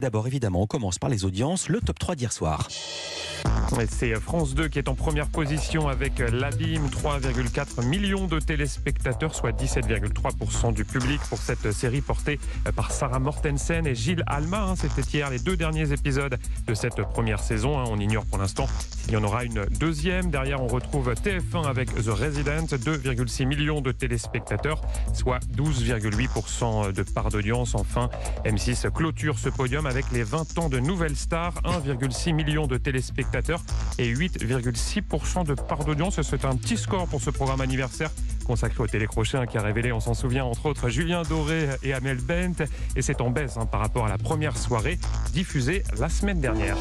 D'abord, évidemment, on commence par les audiences, le top 3 d'hier soir. C'est France 2 qui est en première position avec l'Abîme, 3,4 millions de téléspectateurs, soit 17,3% du public pour cette série portée par Sarah Mortensen et Gilles Alma. Hein. C'était hier les deux derniers épisodes de cette première saison. Hein. On ignore pour l'instant s'il y en aura une deuxième. Derrière, on retrouve TF1 avec The Resident, 2,6 millions de téléspectateurs, soit 12,8% de part d'audience. Enfin, M6 clôture ce podium avec les 20 ans de nouvelles stars, 1,6 million de téléspectateurs et 8,6% de part d'audience. C'est un petit score pour ce programme anniversaire consacré au télécrochet hein, qui a révélé, on s'en souvient, entre autres Julien Doré et Amel Bent. Et c'est en baisse hein, par rapport à la première soirée diffusée la semaine dernière.